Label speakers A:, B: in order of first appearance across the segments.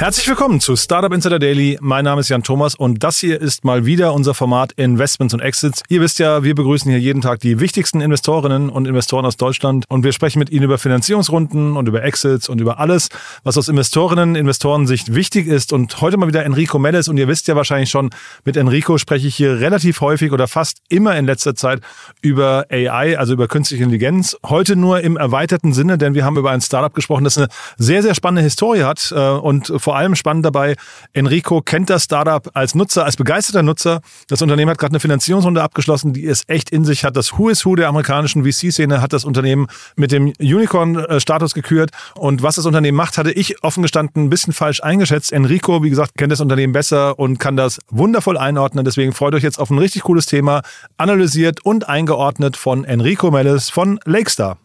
A: Herzlich willkommen zu Startup Insider Daily. Mein Name ist Jan Thomas und das hier ist mal wieder unser Format Investments und Exits. Ihr wisst ja, wir begrüßen hier jeden Tag die wichtigsten Investorinnen und Investoren aus Deutschland und wir sprechen mit ihnen über Finanzierungsrunden und über Exits und über alles, was aus Investorinnen, Investorensicht wichtig ist. Und heute mal wieder Enrico Melles und ihr wisst ja wahrscheinlich schon, mit Enrico spreche ich hier relativ häufig oder fast immer in letzter Zeit über AI, also über künstliche Intelligenz. Heute nur im erweiterten Sinne, denn wir haben über ein Startup gesprochen, das eine sehr, sehr spannende Historie hat äh, und vor allem spannend dabei, Enrico kennt das Startup als Nutzer, als begeisterter Nutzer. Das Unternehmen hat gerade eine Finanzierungsrunde abgeschlossen, die es echt in sich hat. Das Who is Who der amerikanischen VC-Szene hat das Unternehmen mit dem Unicorn-Status gekürt. Und was das Unternehmen macht, hatte ich offen gestanden ein bisschen falsch eingeschätzt. Enrico, wie gesagt, kennt das Unternehmen besser und kann das wundervoll einordnen. Deswegen freut euch jetzt auf ein richtig cooles Thema, analysiert und eingeordnet von Enrico Melles von Lakestar.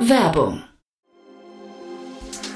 B: Werbung.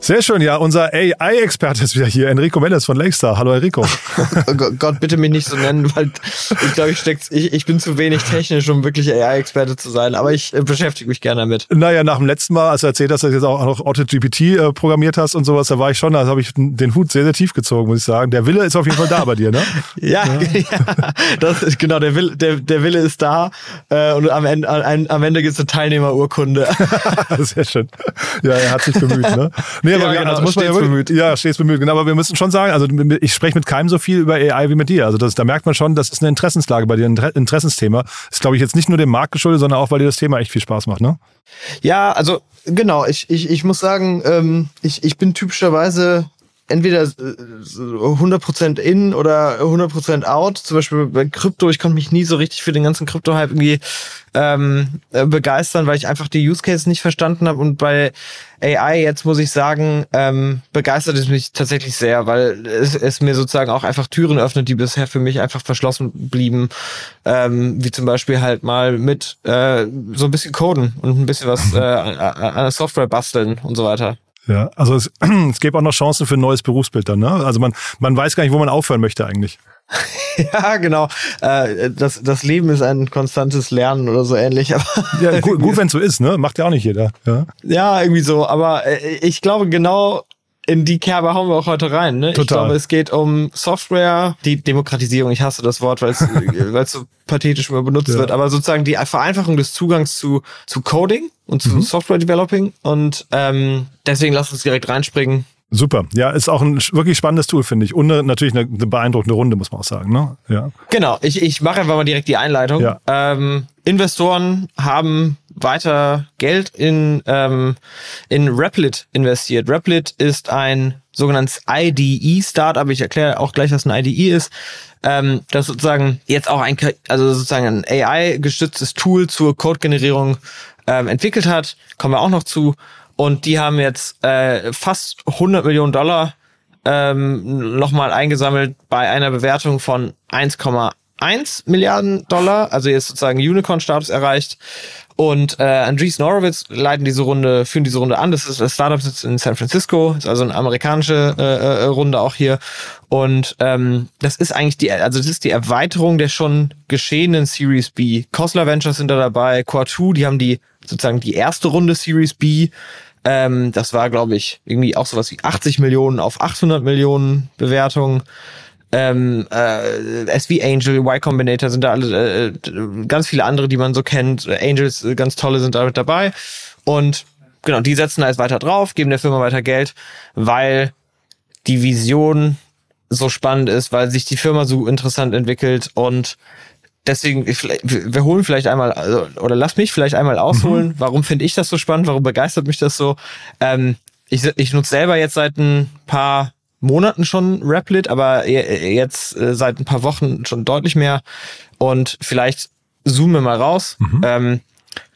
A: Sehr schön, ja, unser AI-Experte ist wieder hier, Enrico Mendes von Lakestar. Hallo Enrico.
C: Oh Gott, bitte mich nicht so nennen, weil ich glaube, ich, steck, ich, ich bin zu wenig technisch, um wirklich AI-Experte zu sein, aber ich äh, beschäftige mich gerne damit.
A: Naja, nach dem letzten Mal, als du erzählt hast, dass du jetzt auch noch AutoGPT äh, programmiert hast und sowas, da war ich schon, da habe ich den Hut sehr, sehr tief gezogen, muss ich sagen. Der Wille ist auf jeden Fall da bei dir, ne?
C: ja, ja. ja das ist, genau, der Wille, der, der Wille ist da äh, und am Ende, am, am Ende gibt es eine Teilnehmerurkunde.
A: sehr schön. Ja, er hat sich bemüht, ne? Nee, aber ja, genau, also muss man ja bemüht. Ja, stets bemüht. Genau, aber wir müssen schon sagen, also ich spreche mit keinem so viel über AI wie mit dir. Also das, da merkt man schon, das ist eine Interessenslage bei dir, ein Interessensthema. Das ist, glaube ich, jetzt nicht nur dem Markt geschuldet, sondern auch, weil dir das Thema echt viel Spaß macht, ne?
C: Ja, also genau, ich, ich, ich muss sagen, ähm, ich, ich bin typischerweise entweder 100% in oder 100% out. Zum Beispiel bei Krypto, ich konnte mich nie so richtig für den ganzen Krypto-Hype irgendwie ähm, äh, begeistern, weil ich einfach die Use Cases nicht verstanden habe. Und bei AI jetzt muss ich sagen, ähm, begeistert es mich tatsächlich sehr, weil es, es mir sozusagen auch einfach Türen öffnet, die bisher für mich einfach verschlossen blieben. Ähm, wie zum Beispiel halt mal mit äh, so ein bisschen Coden und ein bisschen was äh, an der Software basteln und so weiter.
A: Ja, also es, es gäbe auch noch Chancen für ein neues Berufsbild dann, ne? Also man, man weiß gar nicht, wo man aufhören möchte eigentlich.
C: ja, genau. Äh, das, das Leben ist ein konstantes Lernen oder so ähnlich. Aber
A: ja, gut, gut wenn es so ist, ne? Macht ja auch nicht jeder. Ja,
C: ja irgendwie so. Aber äh, ich glaube, genau in die Kerbe hauen wir auch heute rein. Ne? Total. Ich glaube, es geht um Software, die Demokratisierung. Ich hasse das Wort, weil es es so pathetisch immer benutzt ja. wird, aber sozusagen die Vereinfachung des Zugangs zu zu Coding und zu mhm. Software Developing. Und ähm, deswegen lass uns direkt reinspringen.
A: Super. Ja, ist auch ein wirklich spannendes Tool, finde ich. Und natürlich eine, eine, beeindruckende Runde, muss man auch sagen. Ne? Ja.
C: Genau. Ich, ich mache einfach mal direkt die Einleitung. Ja. Ähm, Investoren haben weiter Geld in, ähm, in Replit investiert. Replit ist ein sogenanntes IDE-Startup. Ich erkläre auch gleich, was ein IDE ist. Ähm, das sozusagen jetzt auch ein, also sozusagen ein AI-gestütztes Tool zur Code-Generierung ähm, entwickelt hat. Kommen wir auch noch zu. Und die haben jetzt äh, fast 100 Millionen Dollar ähm, nochmal eingesammelt bei einer Bewertung von 1,1 Milliarden Dollar. Also jetzt sozusagen Unicorn-Status erreicht. Und äh, Andreessen Horowitz leiten diese Runde, führen diese Runde an. Das ist das Startup sitzt in San Francisco, ist also eine amerikanische äh, äh, Runde auch hier. Und ähm, das ist eigentlich die, also das ist die Erweiterung der schon geschehenen Series B. Cosler Ventures sind da dabei, Core2, die haben die sozusagen die erste Runde Series B ähm, das war, glaube ich, irgendwie auch sowas wie 80 Millionen auf 800 Millionen Bewertungen. ähm, äh, SV Angel, Y Combinator sind da alle, äh, ganz viele andere, die man so kennt. Angels, äh, ganz tolle sind da mit dabei. Und genau, die setzen da jetzt weiter drauf, geben der Firma weiter Geld, weil die Vision so spannend ist, weil sich die Firma so interessant entwickelt und deswegen, wir holen vielleicht einmal, also, oder lass mich vielleicht einmal ausholen, mhm. warum finde ich das so spannend, warum begeistert mich das so. Ähm, ich, ich nutze selber jetzt seit ein paar Monaten schon Replit, aber jetzt äh, seit ein paar Wochen schon deutlich mehr. Und vielleicht zoomen wir mal raus. Mhm. Ähm,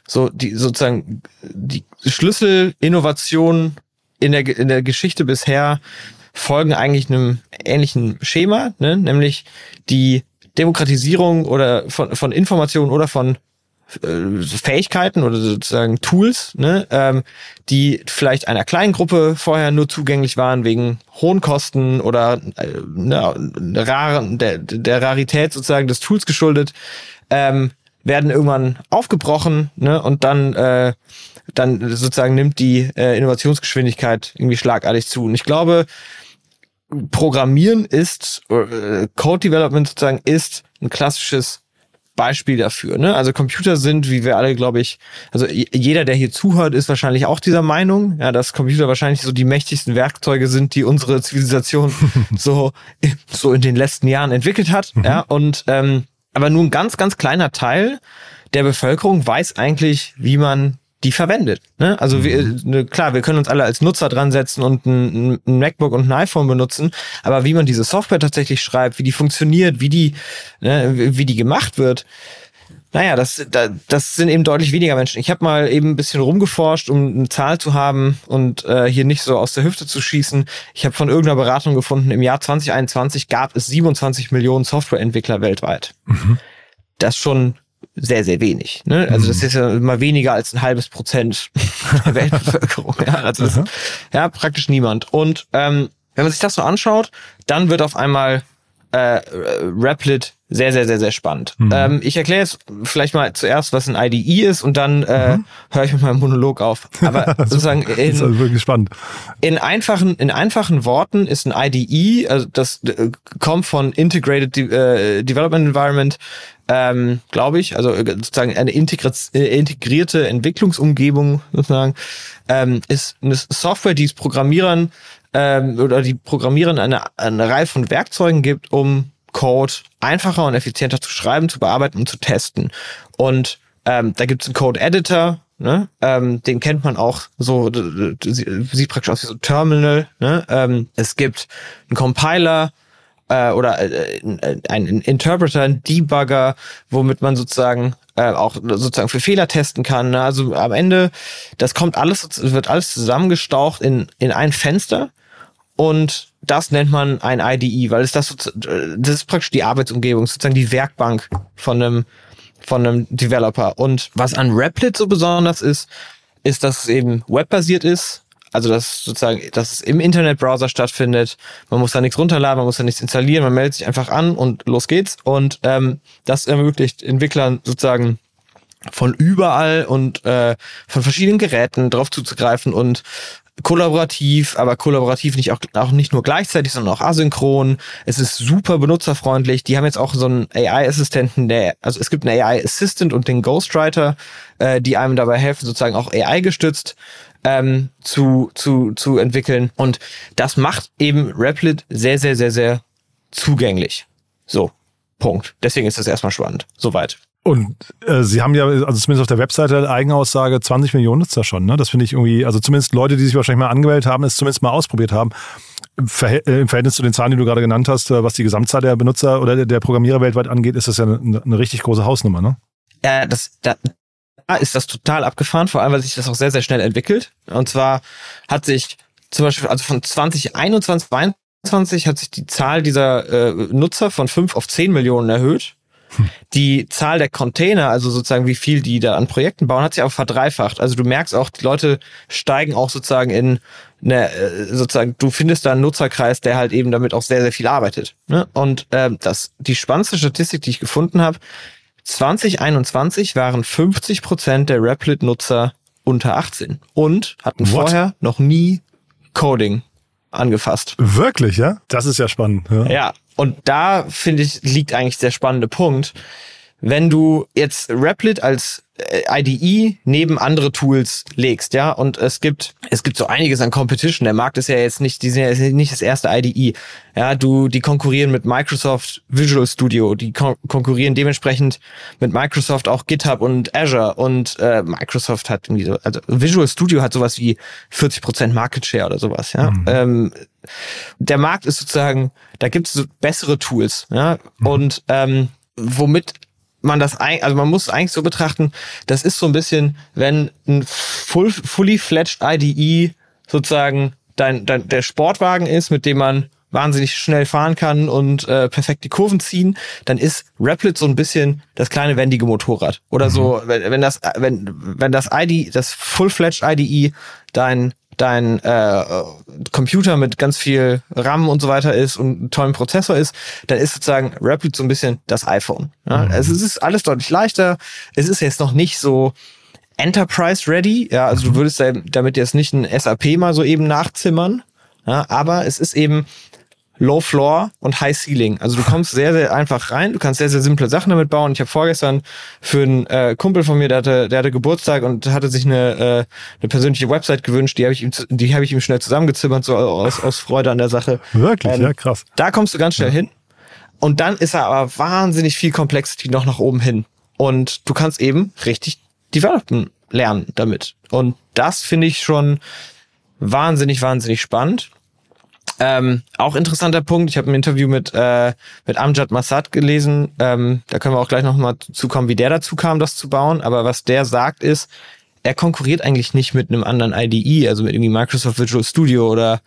C: so die sozusagen die Schlüsselinnovationen in der in der Geschichte bisher folgen eigentlich einem ähnlichen Schema, ne? nämlich die Demokratisierung oder von, von Informationen oder von äh, Fähigkeiten oder sozusagen Tools, ne, ähm, die vielleicht einer kleinen Gruppe vorher nur zugänglich waren wegen hohen Kosten oder äh, ne, raren, der, der Rarität sozusagen des Tools geschuldet, ähm, werden irgendwann aufgebrochen ne, und dann äh, dann sozusagen nimmt die äh, Innovationsgeschwindigkeit irgendwie schlagartig zu. Und ich glaube, Programmieren ist, äh, Code Development sozusagen ist ein klassisches Beispiel dafür. Ne? Also Computer sind, wie wir alle, glaube ich, also jeder, der hier zuhört, ist wahrscheinlich auch dieser Meinung, ja, dass Computer wahrscheinlich so die mächtigsten Werkzeuge sind, die unsere Zivilisation so so in den letzten Jahren entwickelt hat. Mhm. Ja, und ähm, aber nur ein ganz, ganz kleiner Teil der Bevölkerung weiß eigentlich, wie man die verwendet. Ne? Also mhm. wir, ne, klar, wir können uns alle als Nutzer dran setzen und ein, ein, MacBook und ein iPhone benutzen, aber wie man diese Software tatsächlich schreibt, wie die funktioniert, wie die, ne, wie die gemacht wird, naja, das, das sind eben deutlich weniger Menschen. Ich habe mal eben ein bisschen rumgeforscht, um eine Zahl zu haben und äh, hier nicht so aus der Hüfte zu schießen. Ich habe von irgendeiner Beratung gefunden, im Jahr 2021 gab es 27 Millionen Softwareentwickler weltweit. Mhm. Das schon sehr, sehr wenig. Ne? Also das mhm. ist ja immer weniger als ein halbes Prozent der Weltbevölkerung. Ja, also das, ja praktisch niemand. Und ähm, wenn man sich das so anschaut, dann wird auf einmal äh, Replit sehr, sehr, sehr, sehr spannend. Mhm. Ähm, ich erkläre jetzt vielleicht mal zuerst, was ein IDE ist und dann äh, mhm. höre ich mit meinem Monolog auf. Aber sozusagen in,
A: das ist also wirklich spannend.
C: In einfachen, in einfachen Worten ist ein IDE, also das äh, kommt von Integrated De äh, Development Environment, ähm, glaube ich, also äh, sozusagen eine äh, integrierte Entwicklungsumgebung sozusagen, ähm, ist eine Software, die es Programmierern ähm, oder die Programmierern eine, eine Reihe von Werkzeugen gibt, um Code einfacher und effizienter zu schreiben, zu bearbeiten und zu testen. Und ähm, da gibt es einen Code-Editor, ne? ähm, den kennt man auch so, sieht praktisch aus wie so ein Terminal. Ne? Ähm, es gibt einen Compiler äh, oder äh, einen Interpreter, einen Debugger, womit man sozusagen äh, auch sozusagen für Fehler testen kann. Ne? Also am Ende, das kommt alles, wird alles zusammengestaucht in, in ein Fenster und das nennt man ein IDE, weil es das, das ist praktisch die Arbeitsumgebung, sozusagen die Werkbank von einem, von einem Developer. Und was an Replit so besonders ist, ist, dass es eben webbasiert ist. Also, dass sozusagen, dass es im Internetbrowser stattfindet. Man muss da nichts runterladen, man muss da nichts installieren, man meldet sich einfach an und los geht's. Und ähm, das ermöglicht Entwicklern sozusagen von überall und äh, von verschiedenen Geräten drauf zuzugreifen und kollaborativ, aber kollaborativ nicht auch, auch nicht nur gleichzeitig, sondern auch asynchron. Es ist super benutzerfreundlich. Die haben jetzt auch so einen AI-Assistenten, der, also es gibt einen AI-Assistant und den Ghostwriter, äh, die einem dabei helfen, sozusagen auch AI-gestützt ähm, zu, zu, zu entwickeln. Und das macht eben Replit sehr, sehr, sehr, sehr zugänglich. So, Punkt. Deswegen ist das erstmal spannend. Soweit.
A: Und äh, Sie haben ja, also zumindest auf der Webseite Eigenaussage, 20 Millionen Nutzer schon. Ne? Das finde ich irgendwie, also zumindest Leute, die sich wahrscheinlich mal angemeldet haben, es zumindest mal ausprobiert haben. Im, Verhältnis zu den Zahlen, die du gerade genannt hast, äh, was die Gesamtzahl der Benutzer oder der Programmierer weltweit angeht, ist das ja eine, eine richtig große Hausnummer, ne?
C: Ja, das, da, ist das total abgefahren, vor allem, weil sich das auch sehr, sehr schnell entwickelt. Und zwar hat sich zum Beispiel, also von 2021, 2022 hat sich die Zahl dieser äh, Nutzer von 5 auf 10 Millionen erhöht. Die Zahl der Container, also sozusagen wie viel die da an Projekten bauen, hat sich auch verdreifacht. Also du merkst auch, die Leute steigen auch sozusagen in eine, äh, sozusagen, du findest da einen Nutzerkreis, der halt eben damit auch sehr, sehr viel arbeitet. Ne? Und äh, das, die spannendste Statistik, die ich gefunden habe, 2021 waren 50 Prozent der Replit-Nutzer unter 18 und hatten What? vorher noch nie Coding angefasst.
A: Wirklich, ja? Das ist ja spannend.
C: Ja, ja und da finde ich, liegt eigentlich der spannende Punkt. Wenn du jetzt Replit als IDE neben andere Tools legst, ja, und es gibt es gibt so einiges an Competition. Der Markt ist ja jetzt nicht, die sind ja nicht das erste IDE. Ja, du die konkurrieren mit Microsoft Visual Studio, die kon konkurrieren dementsprechend mit Microsoft auch GitHub und Azure und äh, Microsoft hat irgendwie so, also Visual Studio hat sowas wie 40% Market Share oder sowas, ja. Mhm. Ähm, der Markt ist sozusagen, da gibt es so bessere Tools, ja, mhm. und ähm, womit man das ein, also man muss es eigentlich so betrachten, das ist so ein bisschen, wenn ein full, fully fledged IDE sozusagen dein, dein, der Sportwagen ist, mit dem man wahnsinnig schnell fahren kann und äh, perfekt die Kurven ziehen, dann ist Replit so ein bisschen das kleine wendige Motorrad. Oder mhm. so, wenn, wenn das, wenn, wenn das ID, das full-fledged IDE dein dein äh, Computer mit ganz viel RAM und so weiter ist und tollen Prozessor ist, dann ist sozusagen Rapid so ein bisschen das iPhone. Ja? Mhm. Also es ist alles deutlich leichter. Es ist jetzt noch nicht so Enterprise ready. Ja, also mhm. du würdest damit jetzt nicht ein SAP mal so eben nachzimmern. Ja, aber es ist eben Low Floor und High Ceiling. Also du kommst sehr, sehr einfach rein, du kannst sehr, sehr simple Sachen damit bauen. Ich habe vorgestern für einen äh, Kumpel von mir, der hatte, der hatte Geburtstag und hatte sich eine, äh, eine persönliche Website gewünscht, die habe ich ihm, die habe ich ihm schnell zusammengezimmert, so aus, aus Freude an der Sache.
A: Wirklich, ähm, ja, krass.
C: Da kommst du ganz schnell ja. hin. Und dann ist er aber wahnsinnig viel Complexity noch nach oben hin. Und du kannst eben richtig developen lernen damit. Und das finde ich schon wahnsinnig, wahnsinnig spannend. Ähm, auch interessanter Punkt, ich habe ein Interview mit, äh, mit Amjad Massad gelesen, ähm, da können wir auch gleich nochmal zukommen, wie der dazu kam, das zu bauen, aber was der sagt ist, er konkurriert eigentlich nicht mit einem anderen IDE, also mit irgendwie Microsoft Visual Studio oder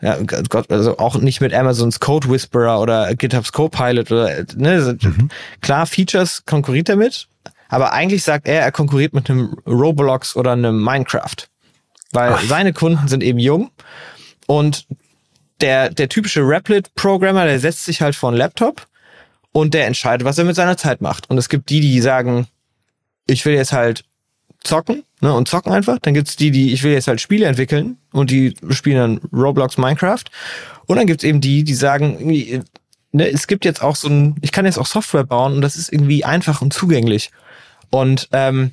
C: ja, Gott, also auch nicht mit Amazons Code Whisperer oder GitHubs Copilot oder ne, mhm. klar Features konkurriert er mit, aber eigentlich sagt er, er konkurriert mit einem Roblox oder einem Minecraft, weil Ach. seine Kunden sind eben jung und der, der typische Replit-Programmer, der setzt sich halt vor einen Laptop und der entscheidet, was er mit seiner Zeit macht. Und es gibt die, die sagen, ich will jetzt halt zocken, ne, und zocken einfach. Dann gibt's die, die, ich will jetzt halt Spiele entwickeln und die spielen dann Roblox, Minecraft. Und dann gibt's eben die, die sagen, ne, es gibt jetzt auch so ein, ich kann jetzt auch Software bauen und das ist irgendwie einfach und zugänglich. Und ähm,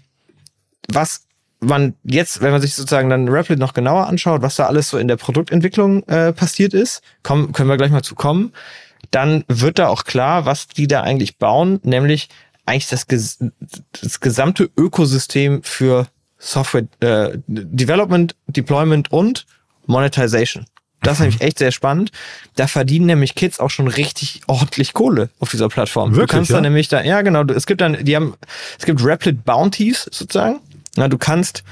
C: was man jetzt, wenn man sich sozusagen dann Replit noch genauer anschaut, was da alles so in der Produktentwicklung äh, passiert ist, kommen, können wir gleich mal zu kommen, dann wird da auch klar, was die da eigentlich bauen, nämlich eigentlich das, das gesamte Ökosystem für Software äh, Development, Deployment und Monetization. Das ist nämlich echt sehr spannend. Da verdienen nämlich Kids auch schon richtig ordentlich Kohle auf dieser Plattform.
A: Wirklich,
C: du kannst
A: ja?
C: dann nämlich da, ja genau, es gibt dann, die haben, es gibt Replit Bounties sozusagen. Na, du kannst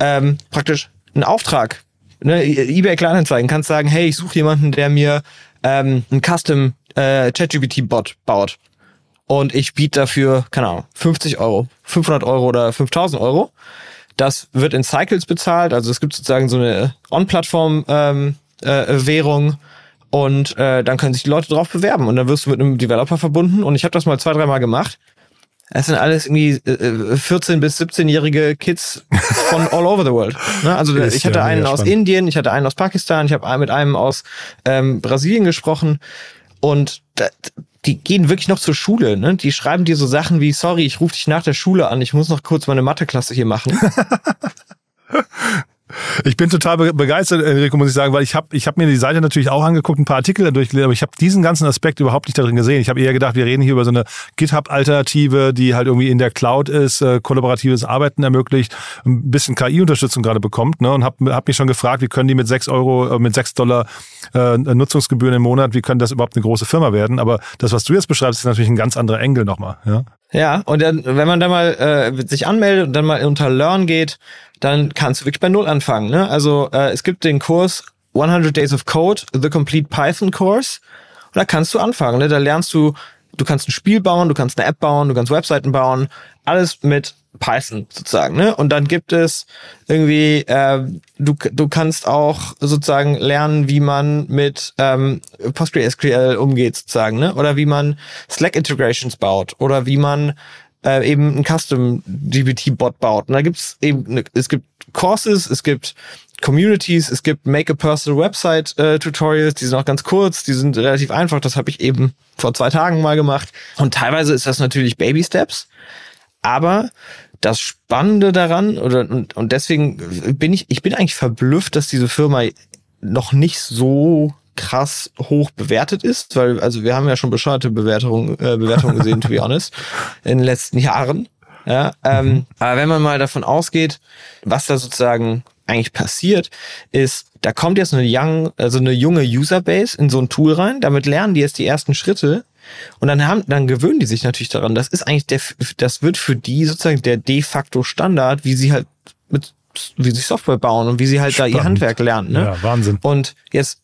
C: ähm, praktisch einen Auftrag, ne, eBay Kleinanzeigen, kannst sagen, hey, ich suche jemanden, der mir ähm, einen Custom äh, ChatGPT-Bot baut. Und ich biete dafür, keine Ahnung, 50 Euro, 500 Euro oder 5000 Euro. Das wird in Cycles bezahlt. Also es gibt sozusagen so eine On-Plattform ähm, äh, und äh, dann können sich die Leute drauf bewerben und dann wirst du mit einem Developer verbunden. Und ich habe das mal zwei, dreimal gemacht es sind alles irgendwie äh, 14 bis 17-jährige Kids von all over the world. Ne? Also Ist ich hatte einen aus Indien, ich hatte einen aus Pakistan, ich habe mit einem aus ähm, Brasilien gesprochen und da, die gehen wirklich noch zur Schule. Ne? Die schreiben dir so Sachen wie, sorry, ich rufe dich nach der Schule an, ich muss noch kurz meine Matheklasse hier machen.
A: Ich bin total begeistert, Enrico, muss ich sagen, weil ich habe ich hab mir die Seite natürlich auch angeguckt, ein paar Artikel durchgelesen, aber ich habe diesen ganzen Aspekt überhaupt nicht darin gesehen. Ich habe eher gedacht, wir reden hier über so eine GitHub-Alternative, die halt irgendwie in der Cloud ist, äh, kollaboratives Arbeiten ermöglicht, ein bisschen KI-Unterstützung gerade bekommt ne? und habe hab mich schon gefragt, wie können die mit sechs Euro, äh, mit sechs Dollar äh, Nutzungsgebühren im Monat, wie können das überhaupt eine große Firma werden? Aber das, was du jetzt beschreibst, ist natürlich ein ganz anderer Engel nochmal. Ja?
C: Ja, und dann, wenn man da mal äh, sich anmeldet und dann mal unter Learn geht, dann kannst du wirklich bei Null anfangen. Ne? Also äh, es gibt den Kurs 100 Days of Code, The Complete Python Course. Und da kannst du anfangen. Ne? Da lernst du, du kannst ein Spiel bauen, du kannst eine App bauen, du kannst Webseiten bauen. Alles mit Python sozusagen. Ne? Und dann gibt es irgendwie, äh, du, du kannst auch sozusagen lernen, wie man mit ähm, PostgreSQL umgeht sozusagen. Ne? Oder wie man Slack-Integrations baut. Oder wie man äh, eben ein Custom GPT-Bot baut. Und da gibt's eben, ne, es gibt Courses, es gibt Communities, es gibt Make a Personal Website äh, Tutorials, die sind auch ganz kurz, die sind relativ einfach, das habe ich eben vor zwei Tagen mal gemacht. Und teilweise ist das natürlich Baby Steps, aber das Spannende daran, oder und, und deswegen bin ich, ich bin eigentlich verblüfft, dass diese Firma noch nicht so krass hoch bewertet ist, weil, also wir haben ja schon bescheuerte Bewertungen, äh, Bewertungen gesehen, to be honest, in den letzten Jahren. Ja, ähm, mhm. aber wenn man mal davon ausgeht, was da sozusagen eigentlich passiert, ist, da kommt jetzt eine young, also eine junge Userbase in so ein Tool rein, damit lernen die jetzt die ersten Schritte und dann haben, dann gewöhnen die sich natürlich daran. Das ist eigentlich der, das wird für die sozusagen der de facto Standard, wie sie halt mit wie sie Software bauen und wie sie halt Spannend. da ihr Handwerk lernen. Ne?
A: Ja, Wahnsinn.
C: Und jetzt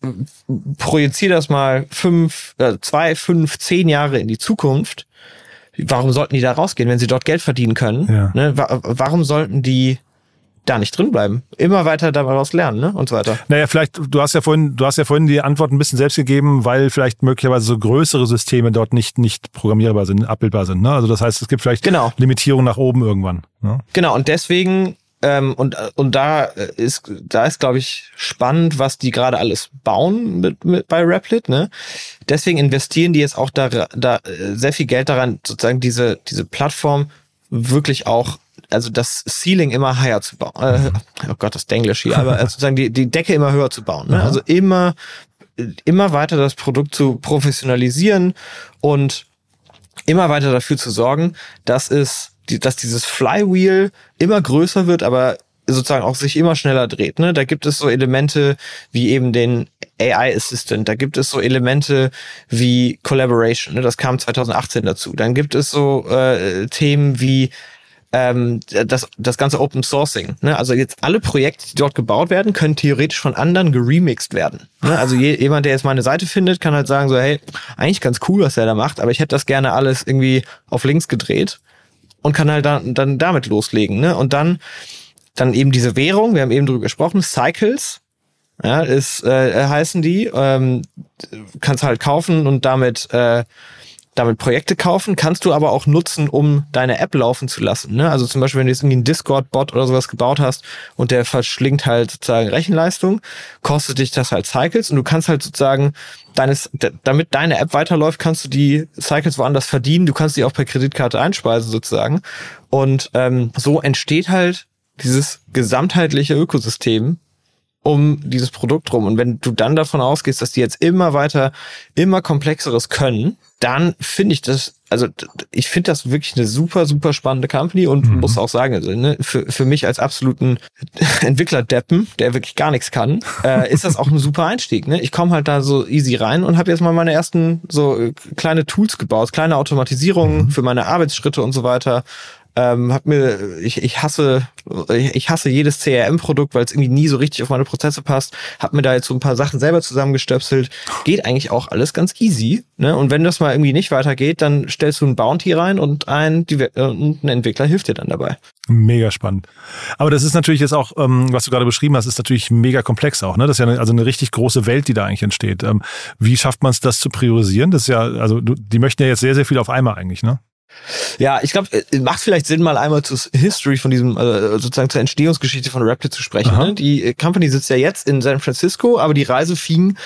C: projiziere das mal fünf, äh, zwei, fünf, zehn Jahre in die Zukunft. Warum sollten die da rausgehen, wenn sie dort Geld verdienen können? Ja. Ne? Warum sollten die da nicht drin bleiben. Immer weiter daraus lernen, ne? Und so weiter.
A: Naja, vielleicht, du hast ja vorhin, du hast ja vorhin die Antwort ein bisschen selbst gegeben, weil vielleicht möglicherweise so größere Systeme dort nicht, nicht programmierbar sind, abbildbar sind. Ne? Also das heißt, es gibt vielleicht
C: genau.
A: Limitierungen nach oben irgendwann. Ne?
C: Genau, und deswegen ähm, und, und da ist, da ist, glaube ich, spannend, was die gerade alles bauen mit, mit bei Replit. Ne? Deswegen investieren die jetzt auch da, da sehr viel Geld daran, sozusagen diese, diese Plattform wirklich auch also das Ceiling immer higher zu bauen. Äh, oh Gott, das Denglisch hier, aber sozusagen die, die Decke immer höher zu bauen. Ne? Also immer, immer weiter das Produkt zu professionalisieren und immer weiter dafür zu sorgen, dass es, dass dieses Flywheel immer größer wird, aber sozusagen auch sich immer schneller dreht. Ne? Da gibt es so Elemente wie eben den AI Assistant, da gibt es so Elemente wie Collaboration, ne? das kam 2018 dazu. Dann gibt es so äh, Themen wie ähm, das, das ganze Open Sourcing. Ne? Also jetzt alle Projekte, die dort gebaut werden, können theoretisch von anderen geremixed werden. Ne? Also je, jemand, der jetzt meine Seite findet, kann halt sagen so, hey, eigentlich ganz cool, was er da macht, aber ich hätte das gerne alles irgendwie auf links gedreht und kann halt dann, dann damit loslegen. Ne? Und dann, dann eben diese Währung, wir haben eben drüber gesprochen, Cycles, ja, ist, äh, heißen die, ähm, kannst halt kaufen und damit äh, damit Projekte kaufen, kannst du aber auch nutzen, um deine App laufen zu lassen. Ne? Also zum Beispiel, wenn du jetzt irgendwie einen Discord-Bot oder sowas gebaut hast und der verschlingt halt sozusagen Rechenleistung, kostet dich das halt Cycles und du kannst halt sozusagen deines, damit deine App weiterläuft, kannst du die Cycles woanders verdienen. Du kannst die auch per Kreditkarte einspeisen sozusagen. Und ähm, so entsteht halt dieses gesamtheitliche Ökosystem, um dieses Produkt rum. Und wenn du dann davon ausgehst, dass die jetzt immer weiter, immer komplexeres können, dann finde ich das, also ich finde das wirklich eine super, super spannende Company und mhm. muss auch sagen, also, ne, für, für mich als absoluten Entwickler-Deppen, der wirklich gar nichts kann, äh, ist das auch ein super Einstieg. Ne? Ich komme halt da so easy rein und habe jetzt mal meine ersten so äh, kleine Tools gebaut, kleine Automatisierungen mhm. für meine Arbeitsschritte und so weiter. Ähm, hab mir, ich, ich hasse, ich hasse jedes CRM-Produkt, weil es irgendwie nie so richtig auf meine Prozesse passt. Hab mir da jetzt so ein paar Sachen selber zusammengestöpselt. Geht eigentlich auch alles ganz easy. Ne? Und wenn das mal irgendwie nicht weitergeht, dann stellst du ein Bounty rein und ein, äh, ein Entwickler hilft dir dann dabei.
A: Mega spannend. Aber das ist natürlich jetzt auch, ähm, was du gerade beschrieben hast, ist natürlich mega komplex auch. Ne? Das ist ja eine, also eine richtig große Welt, die da eigentlich entsteht. Ähm, wie schafft man es, das zu priorisieren? Das ist ja, also die möchten ja jetzt sehr, sehr viel auf einmal eigentlich, ne?
C: Ja, ich glaube, es macht vielleicht Sinn, mal einmal zur History von diesem, äh, sozusagen zur Entstehungsgeschichte von Rapid zu sprechen. Ne? Die äh, Company sitzt ja jetzt in San Francisco, aber die Reise fing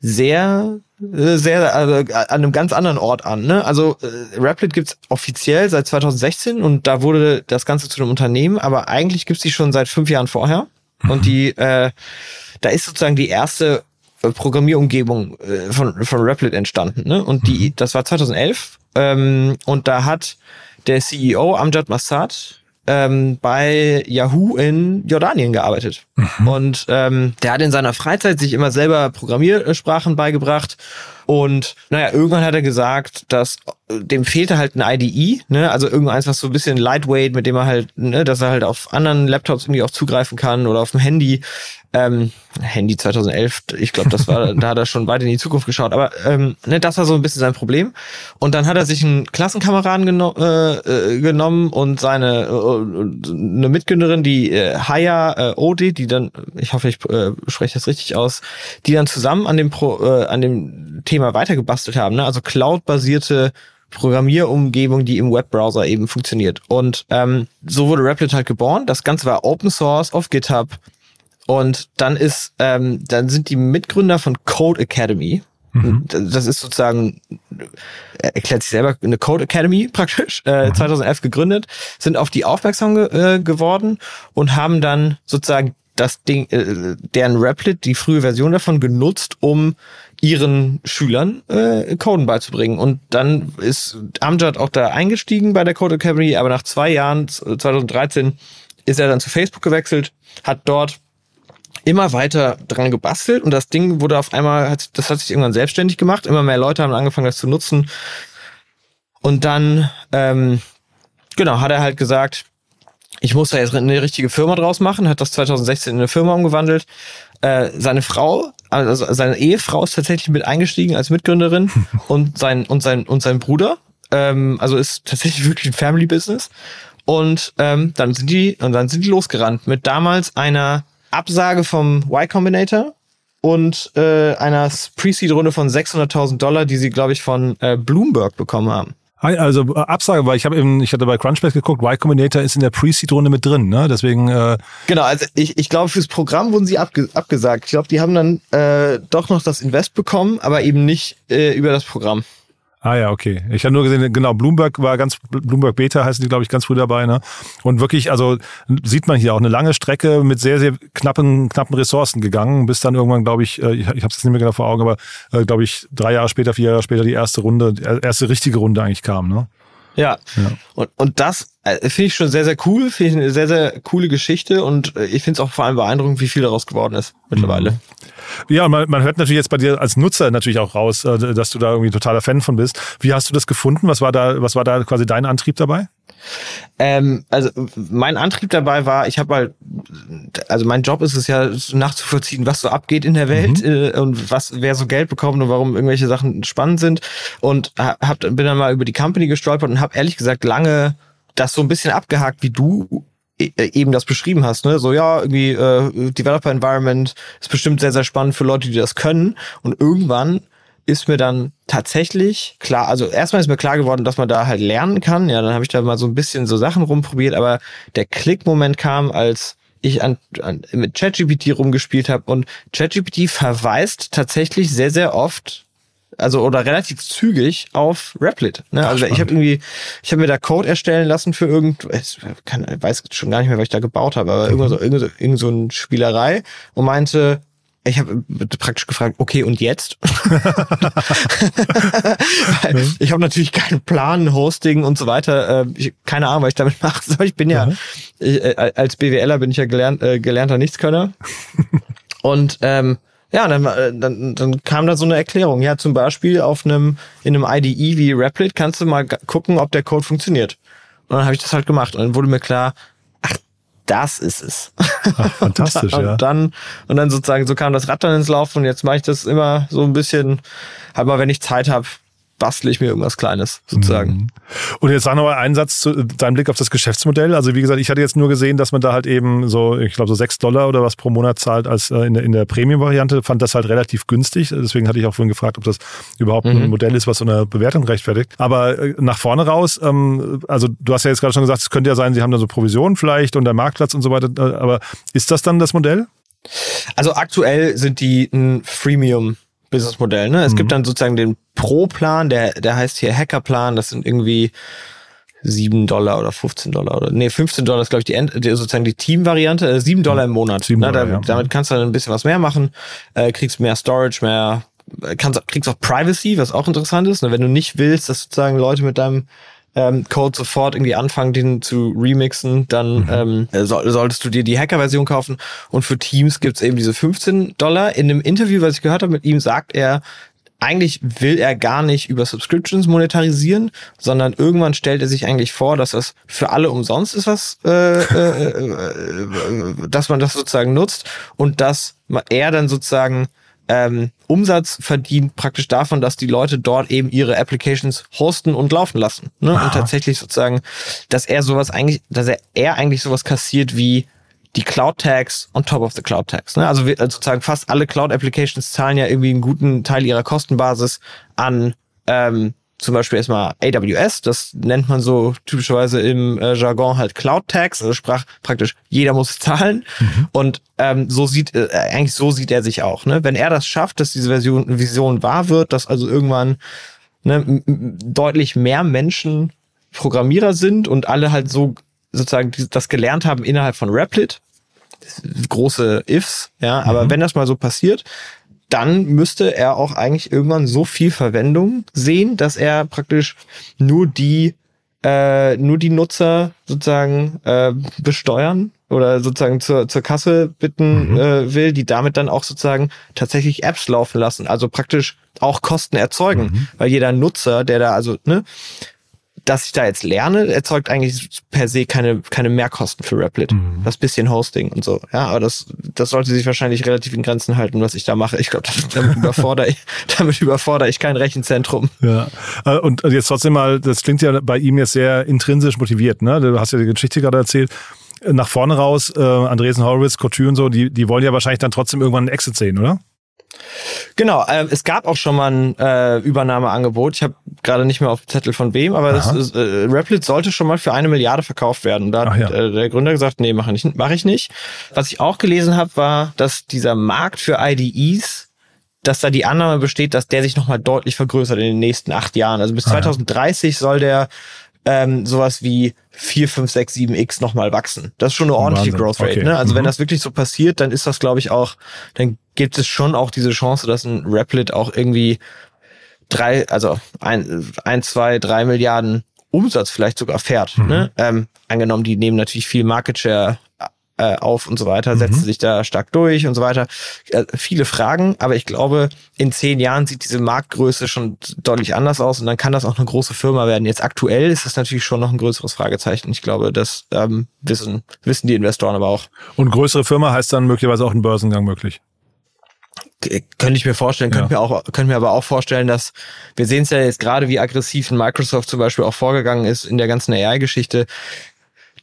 C: sehr, äh, sehr also an einem ganz anderen Ort an. Ne? Also äh, Rapid gibt's offiziell seit 2016 und da wurde das Ganze zu einem Unternehmen, aber eigentlich gibt's die schon seit fünf Jahren vorher. Mhm. Und die, äh, da ist sozusagen die erste Programmierumgebung äh, von, von Replit entstanden. Ne? Und die, mhm. das war 2011 ähm, und da hat der CEO Amjad Massad ähm, bei Yahoo in Jordanien gearbeitet. Mhm. Und ähm, der hat in seiner Freizeit sich immer selber Programmiersprachen beigebracht. Und naja, irgendwann hat er gesagt, dass äh, dem fehlte halt ein IDE, ne? also irgendeins, was so ein bisschen lightweight, mit dem er halt, ne, dass er halt auf anderen Laptops irgendwie auch zugreifen kann oder auf dem Handy ähm, Handy 2011, ich glaube, das war, da hat er schon weit in die Zukunft geschaut. Aber ähm, ne, das war so ein bisschen sein Problem. Und dann hat er sich einen Klassenkameraden geno äh, äh, genommen und seine äh, eine Mitgründerin, die äh, Haya äh, Odi, die dann, ich hoffe, ich äh, spreche das richtig aus, die dann zusammen an dem Pro, äh, an dem Thema weitergebastelt haben. Ne? Also Cloud-basierte Programmierumgebung, die im Webbrowser eben funktioniert. Und ähm, so wurde Replit halt geboren. Das Ganze war Open Source auf GitHub und dann ist, ähm, dann sind die Mitgründer von Code Academy. Mhm. Das ist sozusagen, erklärt sich selber, eine Code Academy praktisch, äh, mhm. 2011 gegründet, sind auf die aufmerksam ge äh, geworden und haben dann sozusagen das Ding, äh, deren Replit, die frühe Version davon genutzt, um ihren Schülern äh, Coden beizubringen. Und dann ist Amjad auch da eingestiegen bei der Code Academy, aber nach zwei Jahren, 2013, ist er dann zu Facebook gewechselt, hat dort immer weiter dran gebastelt und das Ding wurde auf einmal, das hat sich irgendwann selbstständig gemacht. Immer mehr Leute haben angefangen, das zu nutzen. Und dann, ähm, genau, hat er halt gesagt, ich muss da jetzt eine richtige Firma draus machen, hat das 2016 in eine Firma umgewandelt. Äh, seine Frau, also seine Ehefrau ist tatsächlich mit eingestiegen als Mitgründerin und sein und sein und sein Bruder, ähm, also ist tatsächlich wirklich ein Family Business. Und ähm, dann sind die und dann sind die losgerannt mit damals einer Absage vom Y Combinator und äh, einer Pre-Seed-Runde von 600.000 Dollar, die sie, glaube ich, von äh, Bloomberg bekommen haben.
A: Also äh, Absage, weil ich habe eben, ich hatte bei Crunchbase geguckt, Y Combinator ist in der Pre-Seed-Runde mit drin, ne? Deswegen. Äh
C: genau, also ich, ich glaube, fürs Programm wurden sie abge abgesagt. Ich glaube, die haben dann äh, doch noch das Invest bekommen, aber eben nicht äh, über das Programm.
A: Ah ja, okay. Ich habe nur gesehen, genau, Bloomberg war ganz, Bloomberg Beta heißen die, glaube ich, ganz früh dabei. Ne? Und wirklich, also sieht man hier auch eine lange Strecke mit sehr, sehr knappen, knappen Ressourcen gegangen, bis dann irgendwann, glaube ich, äh, ich, ich habe es nicht mehr genau vor Augen, aber äh, glaube ich, drei Jahre später, vier Jahre später die erste Runde, die erste richtige Runde eigentlich kam. Ne?
C: Ja. ja. Und, und das äh, finde ich schon sehr, sehr cool, finde ich eine sehr, sehr coole Geschichte und äh, ich finde es auch vor allem beeindruckend, wie viel daraus geworden ist mittlerweile.
A: Ja, man, man hört natürlich jetzt bei dir als Nutzer natürlich auch raus, äh, dass du da irgendwie totaler Fan von bist. Wie hast du das gefunden? Was war da, was war da quasi dein Antrieb dabei?
C: Ähm, also mein Antrieb dabei war, ich habe halt, also mein Job ist es ja nachzuvollziehen, was so abgeht in der Welt mhm. äh, und was wer so Geld bekommt und warum irgendwelche Sachen spannend sind und hab, bin dann mal über die Company gestolpert und habe ehrlich gesagt lange das so ein bisschen abgehakt, wie du eben das beschrieben hast, ne? So ja, irgendwie äh, Developer Environment ist bestimmt sehr sehr spannend für Leute, die das können und irgendwann ist mir dann tatsächlich klar, also erstmal ist mir klar geworden, dass man da halt lernen kann. Ja, dann habe ich da mal so ein bisschen so Sachen rumprobiert, aber der Klickmoment kam, als ich an, an mit ChatGPT rumgespielt habe und ChatGPT verweist tatsächlich sehr sehr oft also oder relativ zügig auf Replit. Ne? Ach, also ich habe irgendwie, ich habe mir da Code erstellen lassen für irgend, ich kann, weiß schon gar nicht mehr, was ich da gebaut habe, aber mhm. irgendwo so, irgend so, irgend so eine Spielerei und meinte, ich habe praktisch gefragt, okay, und jetzt? ich habe natürlich keinen Plan, Hosting und so weiter. Äh, ich, keine Ahnung, was ich damit mache. Ich bin ja, ich, äh, als BWLer bin ich ja gelernt, äh, gelernter Nichtskönner. und ähm, ja, dann, äh, dann, dann kam da so eine Erklärung. Ja, zum Beispiel auf einem, in einem IDE wie Replit kannst du mal gucken, ob der Code funktioniert. Und dann habe ich das halt gemacht. Und dann wurde mir klar, das ist es.
A: Ach, fantastisch,
C: und dann,
A: ja.
C: Und dann, und dann sozusagen, so kam das Rad dann ins Laufen und jetzt mache ich das immer so ein bisschen, halt mal, wenn ich Zeit habe, bastle ich mir irgendwas Kleines sozusagen. Mhm.
A: Und jetzt sag noch mal einen Satz zu deinem Blick auf das Geschäftsmodell. Also wie gesagt, ich hatte jetzt nur gesehen, dass man da halt eben so, ich glaube so sechs Dollar oder was pro Monat zahlt als äh, in der, in der Premium-Variante. Fand das halt relativ günstig. Deswegen hatte ich auch vorhin gefragt, ob das überhaupt mhm. ein Modell ist, was so eine Bewertung rechtfertigt. Aber äh, nach vorne raus, ähm, also du hast ja jetzt gerade schon gesagt, es könnte ja sein, sie haben da so Provisionen vielleicht und der Marktplatz und so weiter. Äh, aber ist das dann das Modell?
C: Also aktuell sind die ein Freemium Businessmodell. Ne? Es mhm. gibt dann sozusagen den Pro-Plan, der, der heißt hier Hacker-Plan, das sind irgendwie 7 Dollar oder 15 Dollar oder nee, 15 Dollar ist, glaube ich, die, End, sozusagen die Team-Variante, äh, 7 Dollar im Monat. 7 ne? Dollar, da, ja. Damit kannst du dann ein bisschen was mehr machen, äh, kriegst mehr Storage, mehr äh, kannst, kriegst auch Privacy, was auch interessant ist. Ne? Wenn du nicht willst, dass sozusagen Leute mit deinem ähm, Code sofort irgendwie anfangen, den zu remixen, dann mhm. ähm, äh, so, solltest du dir die Hacker-Version kaufen. Und für Teams gibt's eben diese 15 Dollar. In einem Interview, was ich gehört habe mit ihm, sagt er, eigentlich will er gar nicht über Subscriptions monetarisieren, sondern irgendwann stellt er sich eigentlich vor, dass das für alle umsonst ist, was, äh, äh, äh, äh dass man das sozusagen nutzt und dass er dann sozusagen ähm, Umsatz verdient praktisch davon, dass die Leute dort eben ihre Applications hosten und laufen lassen. Ne? Und tatsächlich sozusagen, dass er sowas eigentlich, dass er, er eigentlich sowas kassiert wie die Cloud Tags on top of the Cloud Tags. Ne? Also, wir, also sozusagen fast alle Cloud Applications zahlen ja irgendwie einen guten Teil ihrer Kostenbasis an ähm, zum Beispiel erstmal AWS, das nennt man so typischerweise im äh, Jargon halt Cloud Tax, also sprach praktisch jeder muss zahlen. Mhm. Und ähm, so sieht, äh, eigentlich so sieht er sich auch. Ne? Wenn er das schafft, dass diese Version, Vision wahr wird, dass also irgendwann ne, deutlich mehr Menschen Programmierer sind und alle halt so sozusagen das gelernt haben innerhalb von Replit, große Ifs, ja, aber mhm. wenn das mal so passiert, dann müsste er auch eigentlich irgendwann so viel Verwendung sehen, dass er praktisch nur die äh, nur die Nutzer sozusagen äh, besteuern oder sozusagen zur, zur Kasse bitten mhm. äh, will, die damit dann auch sozusagen tatsächlich Apps laufen lassen, also praktisch auch Kosten erzeugen, mhm. weil jeder Nutzer, der da also ne, dass ich da jetzt lerne, erzeugt eigentlich per se keine, keine Mehrkosten für Replit. Mhm. Das bisschen Hosting und so. Ja, aber das, das sollte sich wahrscheinlich relativ in Grenzen halten, was ich da mache. Ich glaube, damit überfordere ich, damit überfordere ich kein Rechenzentrum.
A: Ja. Äh, und jetzt trotzdem mal, das klingt ja bei ihm jetzt sehr intrinsisch motiviert, ne? Du hast ja die Geschichte gerade erzählt nach vorne raus, äh, Andresen Horowitz, Couture und so, die, die wollen ja wahrscheinlich dann trotzdem irgendwann einen Exit sehen, oder?
C: Genau, äh, es gab auch schon mal ein äh, Übernahmeangebot. Ich habe gerade nicht mehr auf dem Zettel von wem, aber das ist, äh, Replit sollte schon mal für eine Milliarde verkauft werden. Da hat ja. äh, der Gründer gesagt, nee, mache ich, mach ich nicht. Was ich auch gelesen habe, war, dass dieser Markt für IDEs dass da die Annahme besteht, dass der sich nochmal deutlich vergrößert in den nächsten acht Jahren. Also bis 2030 soll der ähm, sowas wie 4, 5, 6, 7 X nochmal wachsen. Das ist schon eine ordentliche Wahnsinn. Growth Rate. Okay. Ne? Also mhm. wenn das wirklich so passiert, dann ist das, glaube ich, auch, dann gibt es schon auch diese Chance, dass ein Replit auch irgendwie drei, also ein, ein zwei, drei Milliarden Umsatz vielleicht sogar fährt. Mhm. Ne? Ähm, angenommen, die nehmen natürlich viel Market Share äh, auf und so weiter, setzen mhm. sich da stark durch und so weiter. Äh, viele Fragen, aber ich glaube, in zehn Jahren sieht diese Marktgröße schon deutlich anders aus und dann kann das auch eine große Firma werden. Jetzt aktuell ist das natürlich schon noch ein größeres Fragezeichen. Ich glaube, das ähm, wissen, wissen die Investoren aber auch.
A: Und größere Firma heißt dann möglicherweise auch ein Börsengang möglich
C: könnte ich mir vorstellen, könnte ja. mir auch, könnte mir aber auch vorstellen, dass wir sehen es ja jetzt gerade, wie aggressiv Microsoft zum Beispiel auch vorgegangen ist in der ganzen AI-Geschichte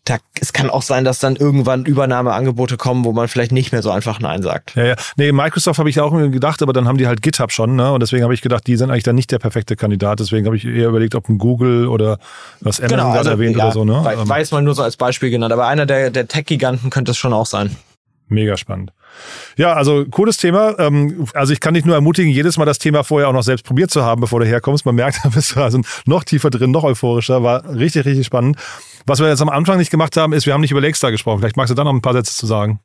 C: da, es kann auch sein, dass dann irgendwann Übernahmeangebote kommen, wo man vielleicht nicht mehr so einfach Nein sagt.
A: Ja, ja. Nee, Microsoft habe ich auch gedacht, aber dann haben die halt GitHub schon, ne? Und deswegen habe ich gedacht, die sind eigentlich dann nicht der perfekte Kandidat. Deswegen habe ich eher überlegt, ob ein Google oder was Amazon genau, also, erwähnt ja, oder so, ne?
C: Weiß, weiß man nur so als Beispiel genannt, aber einer der, der Tech-Giganten könnte es schon auch sein.
A: Mega spannend. Ja, also cooles Thema. Ähm, also ich kann dich nur ermutigen, jedes Mal das Thema vorher auch noch selbst probiert zu haben, bevor du herkommst. Man merkt, da bist du also noch tiefer drin, noch euphorischer. War richtig, richtig spannend. Was wir jetzt am Anfang nicht gemacht haben, ist, wir haben nicht über Lakestar gesprochen. Vielleicht magst du da noch ein paar Sätze zu sagen.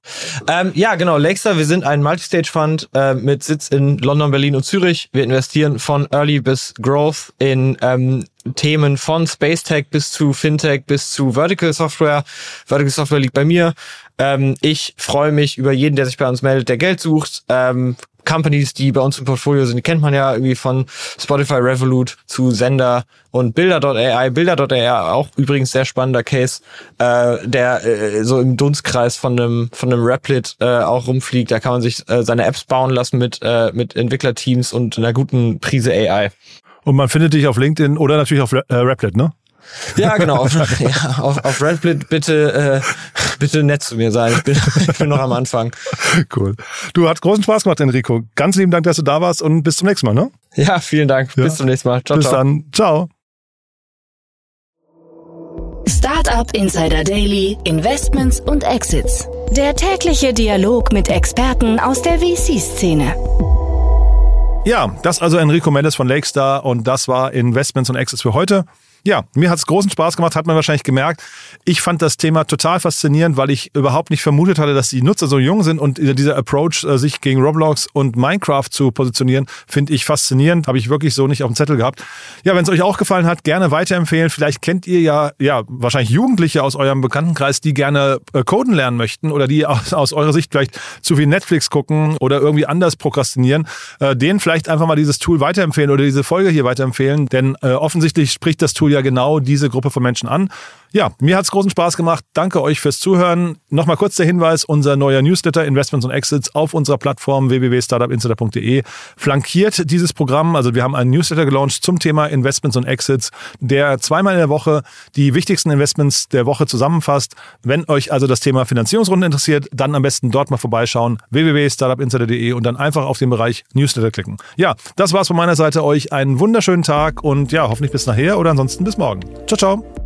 C: Ähm, ja, genau. Lakestar, wir sind ein Multistage-Fund äh, mit Sitz in London, Berlin und Zürich. Wir investieren von Early bis Growth in ähm, Themen von Space Tech bis zu Fintech bis zu Vertical Software. Vertical Software liegt bei mir. Ähm, ich freue mich über jeden, der sich bei uns meldet, der Geld sucht. Ähm, Companies, die bei uns im Portfolio sind, die kennt man ja irgendwie von Spotify Revolut zu Sender und Bilder.ai. Bilder.ai auch übrigens sehr spannender Case, äh, der äh, so im Dunstkreis von einem von einem Replit äh, auch rumfliegt. Da kann man sich äh, seine Apps bauen lassen mit äh, mit Entwicklerteams und einer guten Prise AI.
A: Und man findet dich auf LinkedIn oder natürlich auf äh, Replit, ne?
C: Ja, genau. Auf, ja, auf, auf Reddit bitte, äh, bitte nett zu mir sein. Ich bin, ich bin noch am Anfang.
A: Cool. Du hast großen Spaß gemacht, Enrico. Ganz lieben Dank, dass du da warst und bis zum nächsten Mal, ne?
C: Ja, vielen Dank. Ja. Bis zum nächsten Mal.
A: Ciao, bis ciao. dann. Ciao.
B: Startup Insider Daily, Investments und Exits. Der tägliche Dialog mit Experten aus der VC-Szene.
A: Ja, das also Enrico Mendes von Lakestar und das war Investments und Exits für heute. Ja, mir hat es großen Spaß gemacht, hat man wahrscheinlich gemerkt. Ich fand das Thema total faszinierend, weil ich überhaupt nicht vermutet hatte, dass die Nutzer so jung sind und dieser Approach, äh, sich gegen Roblox und Minecraft zu positionieren, finde ich faszinierend. Habe ich wirklich so nicht auf dem Zettel gehabt. Ja, wenn es euch auch gefallen hat, gerne weiterempfehlen. Vielleicht kennt ihr ja, ja, wahrscheinlich Jugendliche aus eurem Bekanntenkreis, die gerne äh, coden lernen möchten oder die aus, aus eurer Sicht vielleicht zu viel Netflix gucken oder irgendwie anders prokrastinieren. Äh, denen vielleicht einfach mal dieses Tool weiterempfehlen oder diese Folge hier weiterempfehlen, denn offensichtlich spricht das Tool ja genau diese Gruppe von Menschen an. Ja, mir hat es großen Spaß gemacht. Danke euch fürs Zuhören. Nochmal kurz der Hinweis, unser neuer Newsletter Investments und Exits auf unserer Plattform www.startupinsider.de flankiert dieses Programm. Also wir haben einen Newsletter gelauncht zum Thema Investments und Exits, der zweimal in der Woche die wichtigsten Investments der Woche zusammenfasst. Wenn euch also das Thema Finanzierungsrunde interessiert, dann am besten dort mal vorbeischauen, www.startupinsider.de und dann einfach auf den Bereich Newsletter klicken. Ja, das war's von meiner Seite. Euch einen wunderschönen Tag und ja, hoffentlich bis nachher oder ansonsten bis morgen. Ciao, ciao.